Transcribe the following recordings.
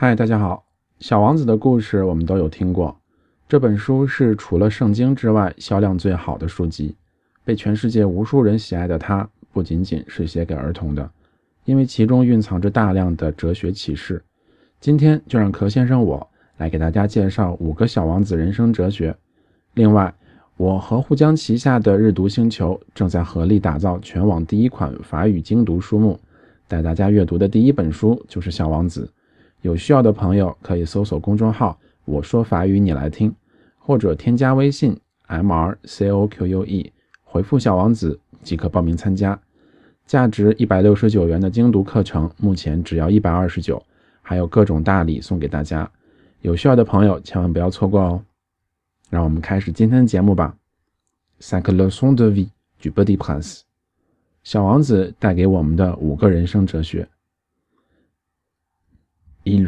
嗨，大家好！小王子的故事我们都有听过。这本书是除了圣经之外销量最好的书籍，被全世界无数人喜爱的它，不仅仅是写给儿童的，因为其中蕴藏着大量的哲学启示。今天就让壳先生我来给大家介绍五个小王子人生哲学。另外，我和沪江旗下的日读星球正在合力打造全网第一款法语精读书目，带大家阅读的第一本书就是《小王子》。有需要的朋友可以搜索公众号“我说法语你来听”，或者添加微信 m r c o q u e，回复“小王子”即可报名参加。价值一百六十九元的精读课程，目前只要一百二十九，还有各种大礼送给大家。有需要的朋友千万不要错过哦！让我们开始今天的节目吧。Cinq leçons de vie du Petit Prince，小王子带给我们的五个人生哲学。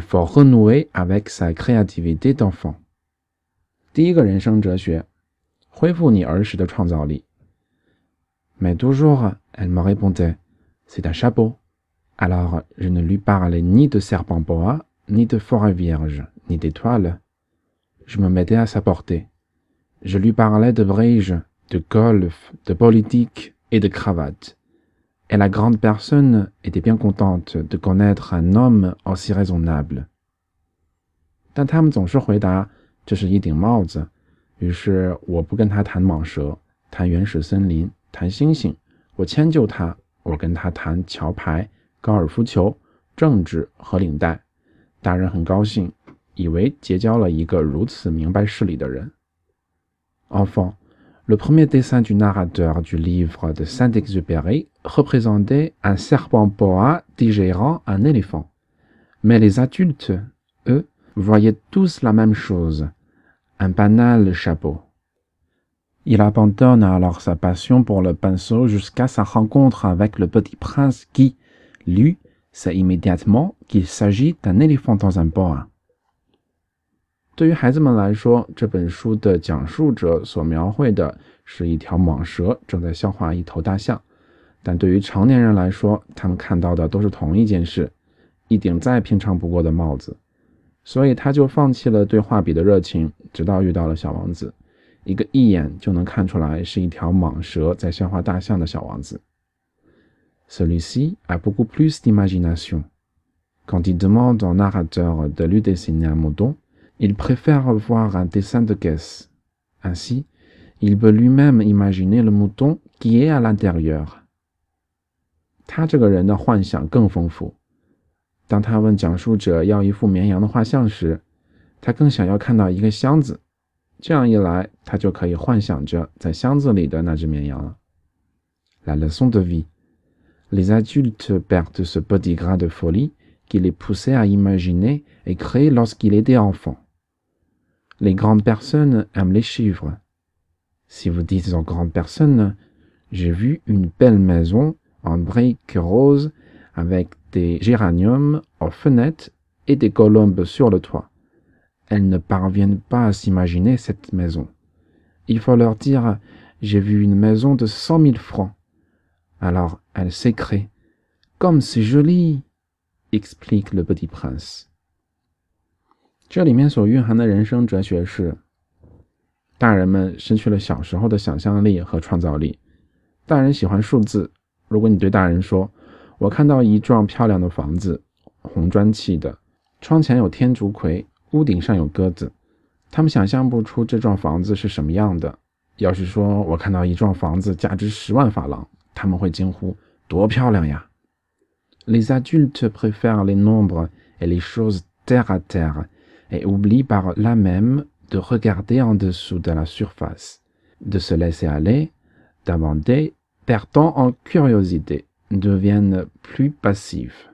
Il faut renouer avec sa créativité d'enfant。第一个人生哲学，恢复你儿时的创造力。Mais toujours, elle me répondait, c'est un chapeau. Alors je ne lui parlais ni de serpent boa, ni de forêt vierge, ni d'étoiles. Je me mettais à sa portée. Je lui parlais de bridge, de golf, de politique et de cravate. Et la grande personne était bien contente de connaître un homme aussi raisonnable. 但他们总是回答这是一顶帽子。于是我不跟他谈蟒蛇，谈原始森林，谈星星。我迁就他，我跟他谈桥牌、高尔夫球、政治和领带。大人很高兴，以为结交了一个如此明白事理的人。Enfant, le premier dessin du narrateur du livre de Saint-Exupéry représentait un serpent boa digérant un éléphant. Mais les adultes, eux, voyaient tous la même chose, un banal chapeau. Il abandonne alors sa passion pour le pinceau jusqu'à sa rencontre avec le petit prince qui, lui, sait immédiatement qu'il s'agit d'un éléphant dans un boa. 对于孩子们来说，这本书的讲述者所描绘的是一条蟒蛇正在消化一头大象，但对于成年人来说，他们看到的都是同一件事，一顶再平常不过的帽子。所以他就放弃了对画笔的热情，直到遇到了小王子，一个一眼就能看出来是一条蟒蛇在消化大象的小王子。Celui-ci a beaucoup plus d'imagination. Quand il demande au narrateur de lui dessiner un mouton, il préfère voir un dessin de caisse. Ainsi, il peut lui-même imaginer le mouton qui est à l'intérieur. 他这个人的幻想更丰富。当他问讲述者要一幅绵羊的画像时，他更想要看到一个箱子。这样一来，他就可以幻想着在箱子里的那只绵羊了。La leçon de vie. Les adultes perdent ce petit grain de folie qui les poussait à imaginer et créer lorsqu'il était enfant. Les grandes personnes aiment les chiffres. Si vous dites aux grandes personnes, j'ai vu une belle maison en briques roses avec des géraniums aux fenêtres et des colombes sur le toit. Elles ne parviennent pas à s'imaginer cette maison. Il faut leur dire, j'ai vu une maison de cent mille francs. Alors elles s'écrient, comme c'est joli, explique le petit prince. 这里面所蕴含的人生哲学是：大人们失去了小时候的想象力和创造力。大人喜欢数字。如果你对大人说：“我看到一幢漂亮的房子，红砖砌的，窗前有天竺葵，屋顶上有鸽子。”他们想象不出这幢房子是什么样的。要是说我看到一幢房子价值十万法郎，他们会惊呼：“多漂亮呀！” Les adultes préfèrent les nombres et les choses terre à terre. et oublie par là même de regarder en dessous de la surface, de se laisser aller, d'abonder, perdant en curiosité, deviennent plus passifs.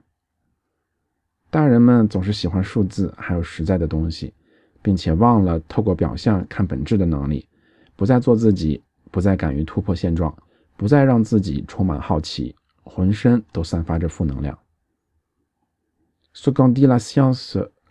大人们总是喜欢数字还有实在的东西，并且忘了透过表象看本质的能力，不再做自己，不再敢于突破现状，不再让自己充满好奇，浑身都散发着负能量。Ce qu'en dit la science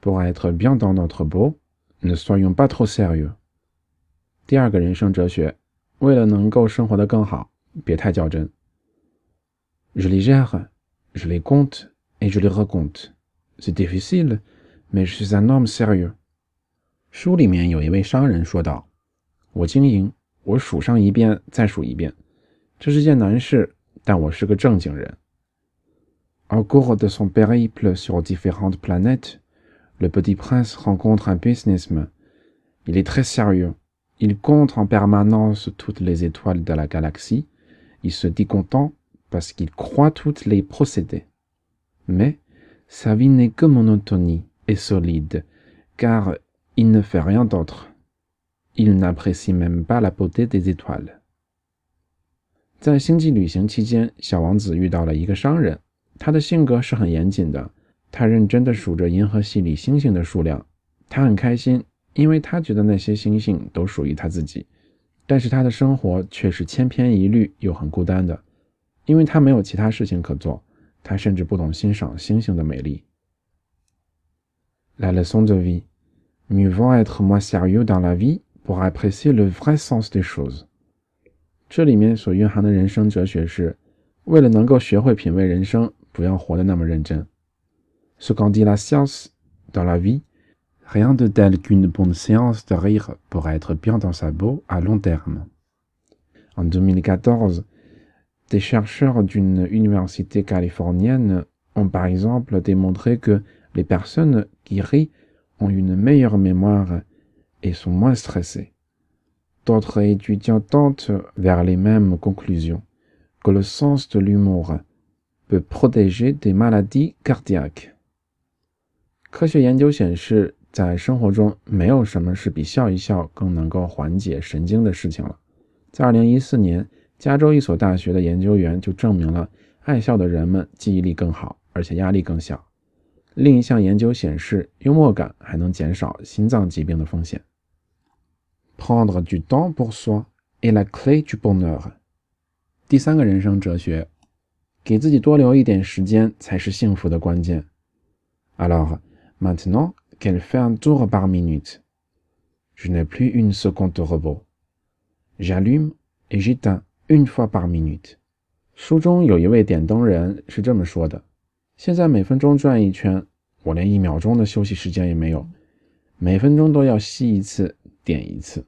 Pour être bien dans notre beau, ne soyons pas trop sérieux。第二个人生哲学，为了能够生活得更好，别太较真。Je les gère, je les compte et je les recompte. C'est difficile, mais je suis un homme sérieux。书里面有一位商人说道。我经营，我数上一遍，再数一遍，这是件难事，但我是个正经人。Au cours de son périple sur différentes planètes, le petit prince rencontre un businessman. Il est très sérieux. Il compte en permanence toutes les étoiles de la galaxie. Il se dit content parce qu'il croit toutes les procédés. Mais sa vie n'est que monotonie et solide, car il ne fait rien d'autre. Il n'apprécie même pas la beauté des étoiles。在星际旅行期间，小王子遇到了一个商人，他的性格是很严谨的。 他认真地数着银河系里星星的数量，他很开心，因为他觉得那些星星都属于他自己。但是他的生活却是千篇一律又很孤单的，因为他没有其他事情可做。他甚至不懂欣赏星星的美丽。La leçon de vie: mieux vaut être moins sérieux dans la vie. pour apprécier le vrai sens des choses。这里面所蕴含的人生哲学是，为了能够学会品味人生，不要活得那么认真。Ce qu'en dit la science dans la vie, rien de tel qu'une bonne séance de rire pour être bien dans sa peau à long terme. En 2014, des chercheurs d'une université californienne ont par exemple démontré que les personnes qui rient ont une meilleure mémoire et sont moins stressés. D'autres étudiants tentent vers les mêmes conclusions, que le sens de l'humour peut protéger des maladies cardiaques. 科学研究显示，在生活中没有什么是比笑一笑更能够缓解神经的事情了。在2014年，加州一所大学的研究员就证明了，爱笑的人们记忆力更好，而且压力更小。另一项研究显示，幽默感还能减少心脏疾病的风险。Prendre du temps pour soi et la clé du bonheur。第三个人生哲学，给自己多留一点时间才是幸福的关键。Alors maintenant qu'elle fait un tour par minute, je n'ai plus une seconde de repos. J'allume et j'éteins une fois par minute。书中有一位点灯人是这么说的：现在每分钟转一圈，我连一秒钟的休息时间也没有，每分钟都要熄一次，点一次。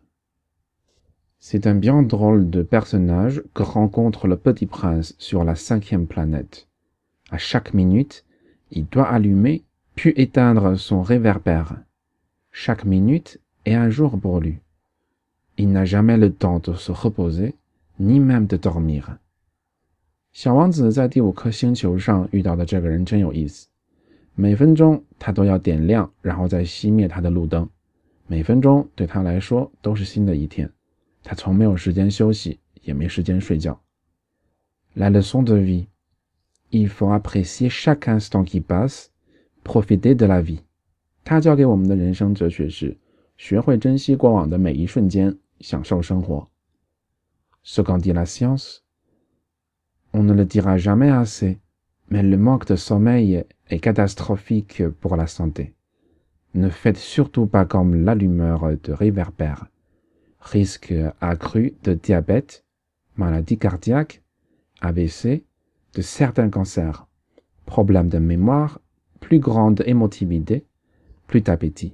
C'est un bien drôle de personnage que rencontre le petit prince sur la cinquième planète. À chaque minute, il doit allumer puis éteindre son réverbère. Chaque minute est un jour pour lui. Il n'a jamais le temps de se reposer, ni même de dormir. 小王子在第五颗星球上遇到的这个人真有意思。每分钟他都要点亮，然后再熄灭他的路灯。每分钟对他来说都是新的一天。他从没有时间休息，也没时间睡觉。La leçon de vie: il faut apprécier chaque instant qui passe, profiter de la vie。他教给我们的人生哲学是：学会珍惜过往的每一瞬间，享受生活。Ce qu'en dit la science, on ne le dira jamais assez, mais le manque de sommeil est catastrophique pour la santé. Ne faites surtout pas comme l'allumeur de réverbère risque accru de diabète, maladie cardiaque, AVC, de certains cancers, problèmes de mémoire, plus grande émotivité, plus d'appétit.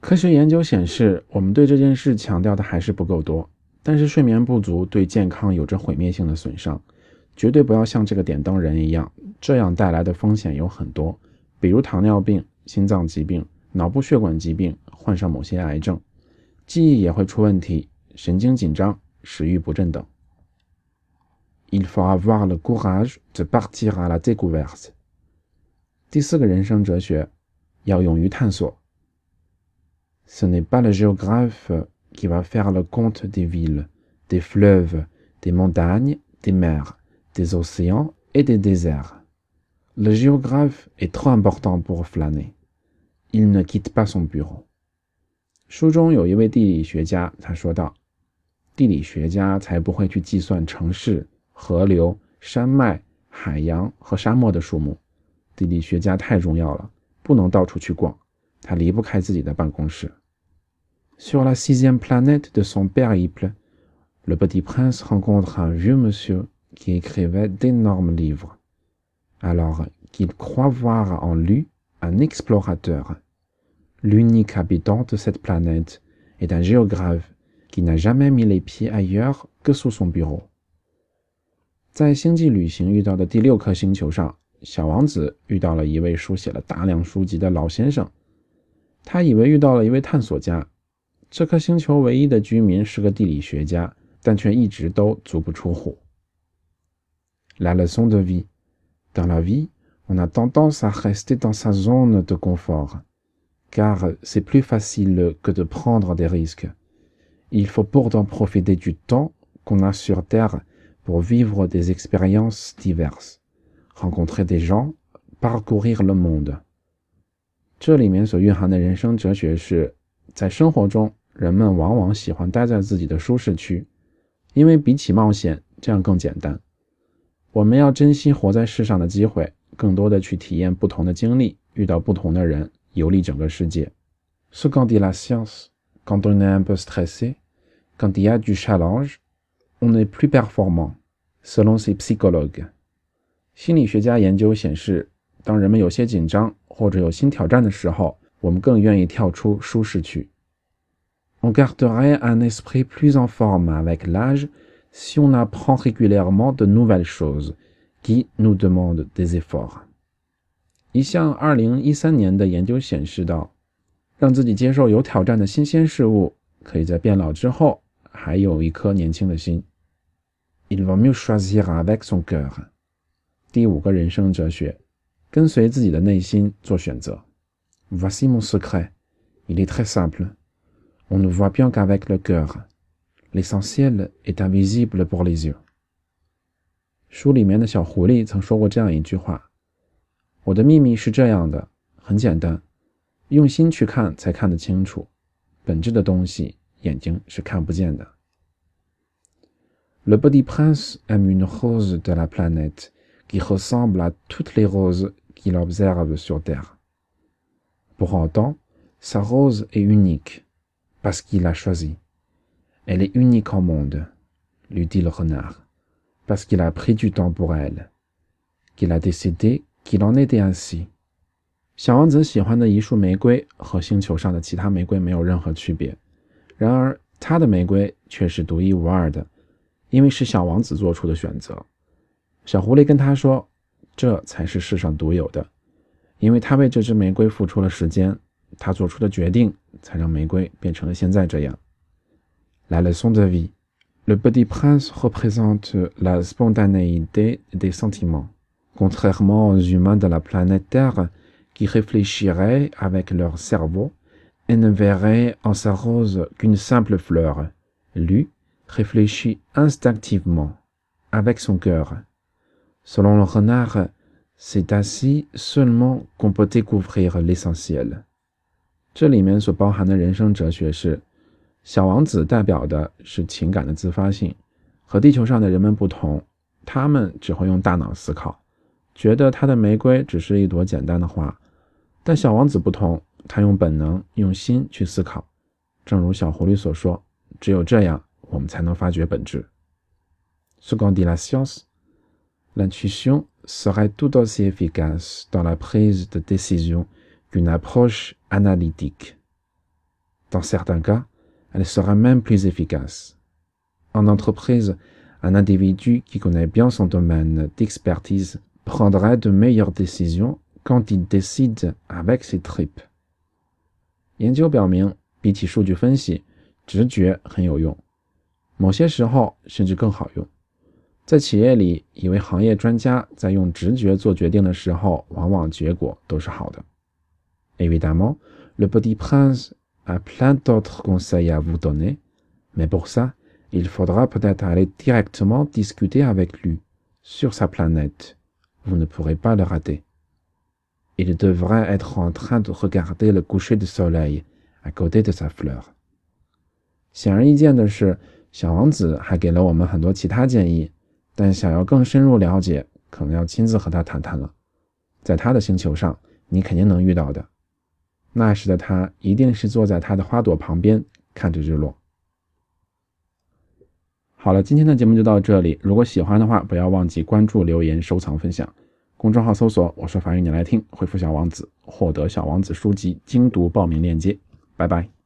科学研究显示，我们对这件事强调的还是不够多。但是睡眠不足对健康有着毁灭性的损伤，绝对不要像这个点灯人一样，这样带来的风险有很多，比如糖尿病、心脏疾病、脑部血管疾病，患上某些癌症。记忆也会出问题，神经紧张、食欲不振等。Il faut avoir le courage de partir à la découverte。第四个人生哲学，要勇于探索。Ce n'est pas le géographe qui va faire le compte des villes, des fleuves, des montagnes, des mers, des océans et des déserts. Le géographe est trop important pour flâner. il ne quitte pas son bureau. 书中有一位地理学家，他说道：“地理学家才不会去计算城市、河流、山脉、海洋和沙漠的数目。地理学家太重要了，不能到处去逛，他离不开自己的办公室。” Sur la sixième planète de son périple, le petit prince rencontre un vieux monsieur qui écrivait d'énormes livres. Alors qu'il croit voir en lui un explorateur. L'unique habitant de cette planète est un géographe qui n'a jamais mis les pieds ailleurs que sous son bureau. 在星际旅行遇到的第六颗星球上， 小王子遇到了一位书写了大量书籍的老先生。他以为遇到了一位探索家。这颗星球唯一的居民是个地理学家，但却一直都足不出户。La leçon de vie. Dans la vie, on a tendance à rester dans sa zone de confort. car c'est plus facile que de prendre des risques. Il faut pourtant profiter du temps qu'on a sur Terre pour vivre des expériences diverses, rencontrer des gens, parcourir le monde. 这里面所蕴含的人生哲学是，在生活中，人们往往喜欢待在自己的舒适区，因为比起冒险，这样更简单。我们要珍惜活在世上的机会，更多的去体验不同的经历，遇到不同的人。Ce qu'en dit la science, quand on est un peu stressé, quand il y a du challenge, on est plus performant, selon ces psychologues. 心理学家研究显示，当人们有些紧张或者有新挑战的时候，我们更愿意跳出舒适区。On garderait un esprit plus en forme avec l'âge si on apprend régulièrement de nouvelles choses qui nous demandent des efforts. 一项二零一三年的研究显示到，让自己接受有挑战的新鲜事物，可以在变老之后还有一颗年轻的心。Il vaut mieux choisir avec son cœur。第五个人生哲学，跟随自己的内心做选择。Voici mon secret. Il est très simple. On ne voit bien qu'avec le cœur. L'essentiel est invisible pour les yeux。书里面的小狐狸曾说过这样一句话。我的秘密是这样的，很简单，用心去看才看得清楚，本质的东西眼睛是看不见的。Le petit prince aime une rose de la planète qui ressemble à toutes les roses qu'il observe sur Terre. Pour autant, sa rose est unique parce qu'il l'a choisie. Elle est unique au monde, lui dit le renard, parce qu'il a pris du temps pour elle, qu'il a décidé qu'il en était ainsi。小王子喜欢的一束玫瑰和星球上的其他玫瑰没有任何区别，然而他的玫瑰却是独一无二的，因为是小王子做出的选择。 小狐狸跟他说：“这才是世上独有的，因为他为这支玫瑰付出了时间，他做出的决定才让玫瑰变成了现在这样。” La leçon de vie. Le petit prince représente la spontanéité des sentiments. contrairement aux humains de la planète Terre qui réfléchiraient avec leur cerveau et ne verraient en sa rose qu'une simple fleur. Lui réfléchit instinctivement, avec son cœur. Selon le renard, c'est ainsi seulement qu'on peut découvrir l'essentiel. 这里面所包含的人生哲学是，小王子代表的是情感的自发性，和地球上的人们不同，他们只会用大脑思考。觉得他的玫瑰只是一朵简单的花，但小王子不同，他用本能、用心去思考。正如小狐狸所说：“只有这样，我们才能发掘本质。” Ce qu'en dit la science, l'intuition serait tout aussi efficace dans la prise de décision qu'une approche analytique. Dans certains cas, elle sera même plus efficace. En entreprise, un individu qui connaît bien son domaine d'expertise prendra de meilleures décisions quand il décide avec ses tripes。研究表明，比起数据分析，直觉很有用，某些时候甚至更好用。 在企业里，一位行业专家在用直觉做决定的时候，往往结果都是好的。Évidemment, le petit prince a plein d'autres conseils à vous donner, mais pour ça, il faudra peut-être aller directement discuter avec lui sur sa planète. vous ne pourrez pas le rater. il devrait être en train de regarder le coucher du soleil à côté de sa fleur。显而易见的是，小王子还给了我们很多其他建议， 但想要更深入了解，可能要亲自和他谈谈了。在他的星球上，你肯定能遇到的。那时的他一定是坐在他的花朵旁边，看着日落。好了，今天的节目就到这里。如果喜欢的话，不要忘记关注、留言、收藏、分享。公众号搜索“我说法语你来听”，回复“小王子”获得《小王子》书籍精读报名链接。拜拜。